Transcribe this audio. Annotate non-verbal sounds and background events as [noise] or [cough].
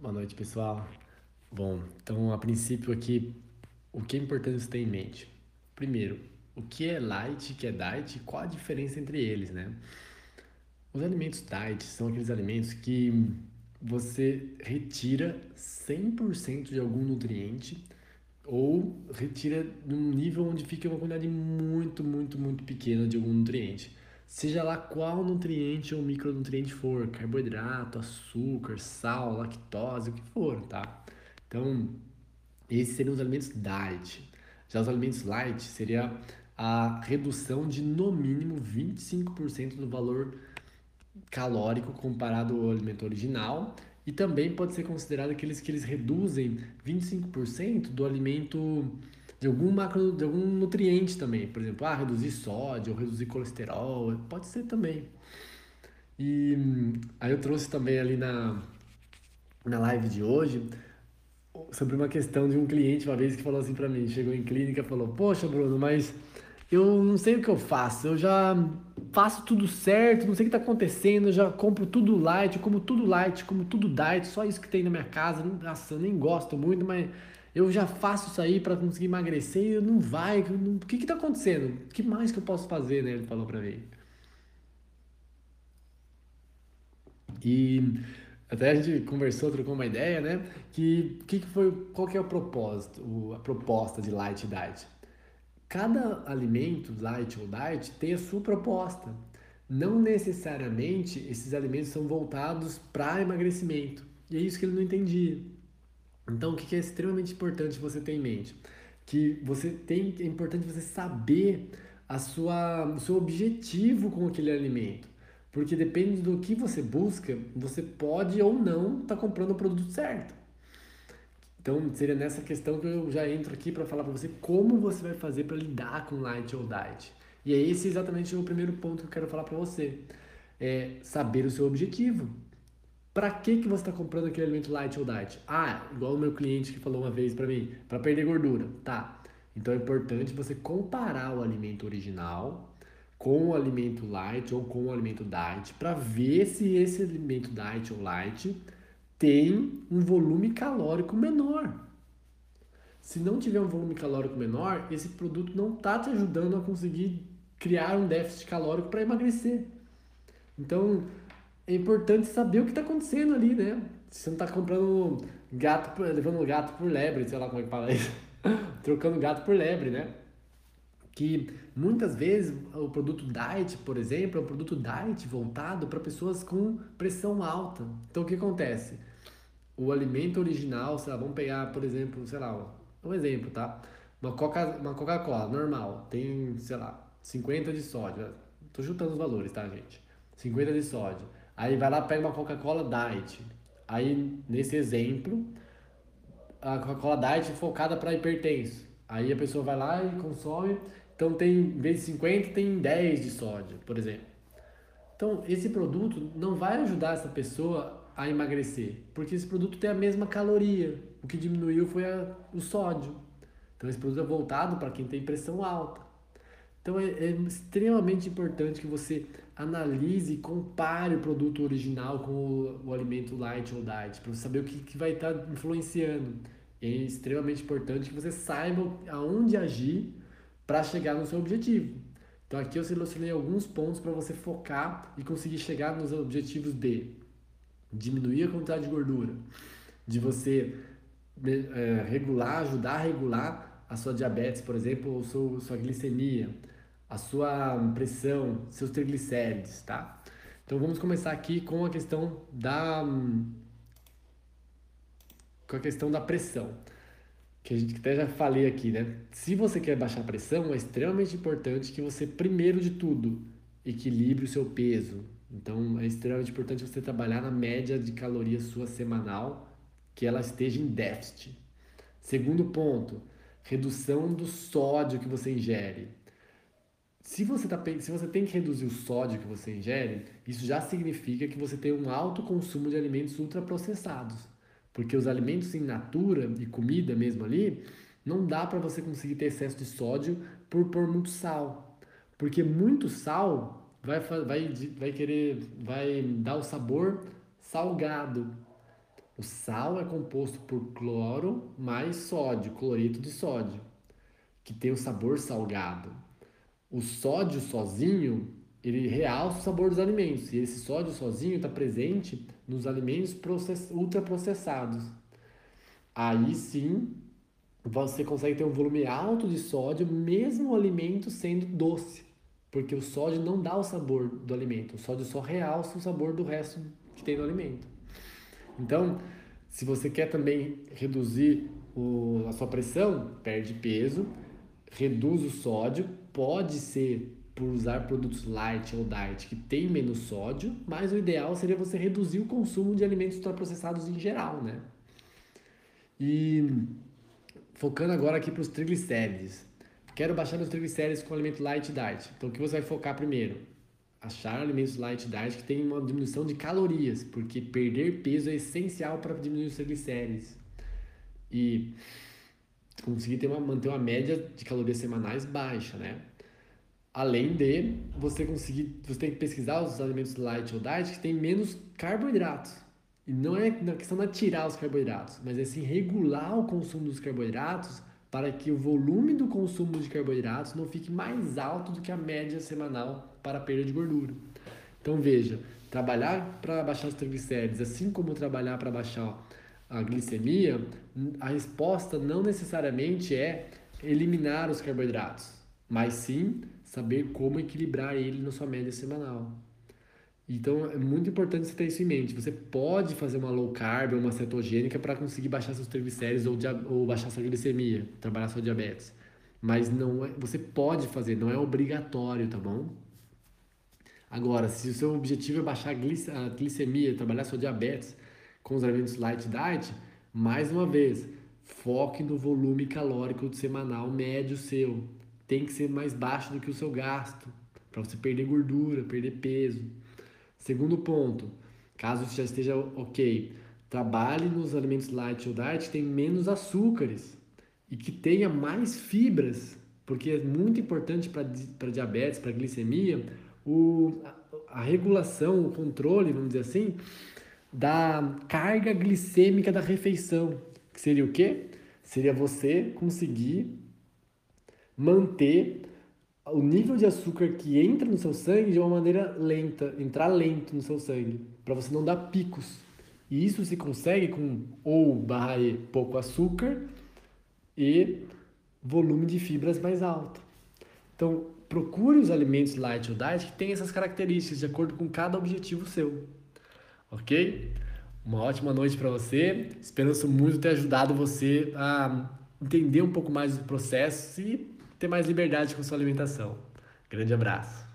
Boa noite, pessoal. Bom, então a princípio aqui, o que é importante você ter em mente? Primeiro, o que é light, o que é diet qual a diferença entre eles, né? Os alimentos diet são aqueles alimentos que você retira 100% de algum nutriente ou retira num nível onde fica uma quantidade muito, muito, muito pequena de algum nutriente. Seja lá qual nutriente ou micronutriente for, carboidrato, açúcar, sal, lactose, o que for, tá? Então, esses seriam os alimentos diet. Já os alimentos light seria a redução de no mínimo 25% do valor calórico comparado ao alimento original e também pode ser considerado aqueles que eles reduzem 25% do alimento de algum macro, de algum nutriente também, por exemplo, ah, reduzir sódio, reduzir colesterol, pode ser também. E aí eu trouxe também ali na na live de hoje sobre uma questão de um cliente uma vez que falou assim para mim, chegou em clínica falou: "Poxa, Bruno, mas eu não sei o que eu faço. Eu já faço tudo certo, não sei o que está acontecendo. Eu já compro tudo light, como tudo light, como tudo diet, só isso que tem na minha casa. Nossa, eu nem gosto muito, mas eu já faço isso aí para conseguir emagrecer e não vai. O que está acontecendo? O que mais que eu posso fazer? Né? Ele falou para mim. E até a gente conversou, trocou uma ideia, né? Que, que, que foi, qual que é o propósito, a proposta de Light Diet? Cada alimento, light ou diet, tem a sua proposta. Não necessariamente esses alimentos são voltados para emagrecimento. E é isso que ele não entendia. Então, o que é extremamente importante você ter em mente? Que você tem, é importante você saber a sua, o seu objetivo com aquele alimento. Porque depende do que você busca, você pode ou não estar tá comprando o produto certo. Então, seria nessa questão que eu já entro aqui para falar para você como você vai fazer para lidar com light ou diet. E é esse exatamente o primeiro ponto que eu quero falar para você. É saber o seu objetivo. Para que, que você está comprando aquele alimento light ou diet? Ah, igual o meu cliente que falou uma vez para mim, para perder gordura. Tá. Então é importante você comparar o alimento original com o alimento light ou com o alimento diet para ver se esse alimento diet ou light tem um volume calórico menor. Se não tiver um volume calórico menor, esse produto não está te ajudando a conseguir criar um déficit calórico para emagrecer. Então, é importante saber o que está acontecendo ali, né? Você não está comprando gato, levando gato por lebre, sei lá como é que fala isso, [laughs] trocando gato por lebre, né? Que muitas vezes o produto diet, por exemplo, é um produto diet voltado para pessoas com pressão alta. Então, o que acontece? o alimento original, sei lá, vamos pegar, por exemplo, sei lá, um exemplo, tá? Uma Coca, uma Coca-Cola normal, tem, sei lá, 50 de sódio. Tô chutando os valores, tá, gente? 50 de sódio. Aí vai lá, pega uma Coca-Cola Diet. Aí, nesse exemplo, a Coca-Cola Diet é focada para hipertenso. Aí a pessoa vai lá e consome. Então tem, em vez de 50, tem 10 de sódio, por exemplo. Então, esse produto não vai ajudar essa pessoa a emagrecer, porque esse produto tem a mesma caloria. O que diminuiu foi a, o sódio. Então esse produto é voltado para quem tem pressão alta. Então é, é, extremamente importante que você analise e compare o produto original com o, o alimento light ou diet, para saber o que, que vai estar tá influenciando. é extremamente importante que você saiba aonde agir para chegar no seu objetivo. Então aqui eu selecionei alguns pontos para você focar e conseguir chegar nos objetivos de diminuir a quantidade de gordura, de você é, regular, ajudar a regular a sua diabetes, por exemplo, ou sua, sua glicemia, a sua pressão, seus triglicérides, tá? Então vamos começar aqui com a questão da com a questão da pressão, que a gente até já falei aqui, né? Se você quer baixar a pressão, é extremamente importante que você primeiro de tudo equilibre o seu peso, então é extremamente importante você trabalhar na média de calorias sua semanal, que ela esteja em déficit. Segundo ponto, redução do sódio que você ingere. Se você, tá, se você tem que reduzir o sódio que você ingere, isso já significa que você tem um alto consumo de alimentos ultraprocessados. Porque os alimentos em natura e comida mesmo ali, não dá para você conseguir ter excesso de sódio por pôr muito sal. Porque muito sal vai, vai, vai querer, vai dar o sabor salgado. O sal é composto por cloro mais sódio, cloreto de sódio, que tem o sabor salgado. O sódio sozinho, ele realça o sabor dos alimentos, e esse sódio sozinho está presente nos alimentos process... ultraprocessados. Aí sim, você consegue ter um volume alto de sódio, mesmo o alimento sendo doce, porque o sódio não dá o sabor do alimento, o sódio só realça o sabor do resto que tem no alimento. Então, se você quer também reduzir o, a sua pressão, perde peso, reduz o sódio, pode ser por usar produtos light ou diet que tem menos sódio, mas o ideal seria você reduzir o consumo de alimentos ultraprocessados em geral, né? E focando agora aqui para os triglicérides. Quero baixar os triglicéridos com alimento light diet. Então o que você vai focar primeiro? achar alimentos light diet que tem uma diminuição de calorias, porque perder peso é essencial para diminuir os triglicéridos. E conseguir ter uma, manter uma média de calorias semanais baixa, né? Além de você conseguir, você tem que pesquisar os alimentos light ou diet que tem menos carboidratos. E não é na questão de tirar os carboidratos, mas é sim regular o consumo dos carboidratos para que o volume do consumo de carboidratos não fique mais alto do que a média semanal para a perda de gordura. Então veja, trabalhar para baixar os triglicéridos, assim como trabalhar para baixar a glicemia, a resposta não necessariamente é eliminar os carboidratos, mas sim saber como equilibrar ele na sua média semanal. Então é muito importante você ter isso em mente. Você pode fazer uma low carb ou uma cetogênica para conseguir baixar seus triglicéridos ou, ou baixar sua glicemia, trabalhar sua diabetes. Mas não é, você pode fazer, não é obrigatório, tá bom? Agora, se o seu objetivo é baixar a glicemia, trabalhar sua diabetes com os alimentos light diet, mais uma vez, foque no volume calórico semanal médio seu. Tem que ser mais baixo do que o seu gasto, para você perder gordura, perder peso. Segundo ponto, caso já esteja ok, trabalhe nos alimentos light ou diet que tem menos açúcares e que tenha mais fibras, porque é muito importante para diabetes, para glicemia, o, a, a regulação, o controle, vamos dizer assim, da carga glicêmica da refeição. Que seria o quê? Seria você conseguir manter o nível de açúcar que entra no seu sangue de uma maneira lenta, entrar lento no seu sangue, para você não dar picos. E isso se consegue com ou barra E, pouco açúcar e volume de fibras mais alto. Então, procure os alimentos light ou diet que têm essas características de acordo com cada objetivo seu. Ok? Uma ótima noite para você. Espero muito ter ajudado você a entender um pouco mais do processo e ter mais liberdade com sua alimentação. Grande abraço.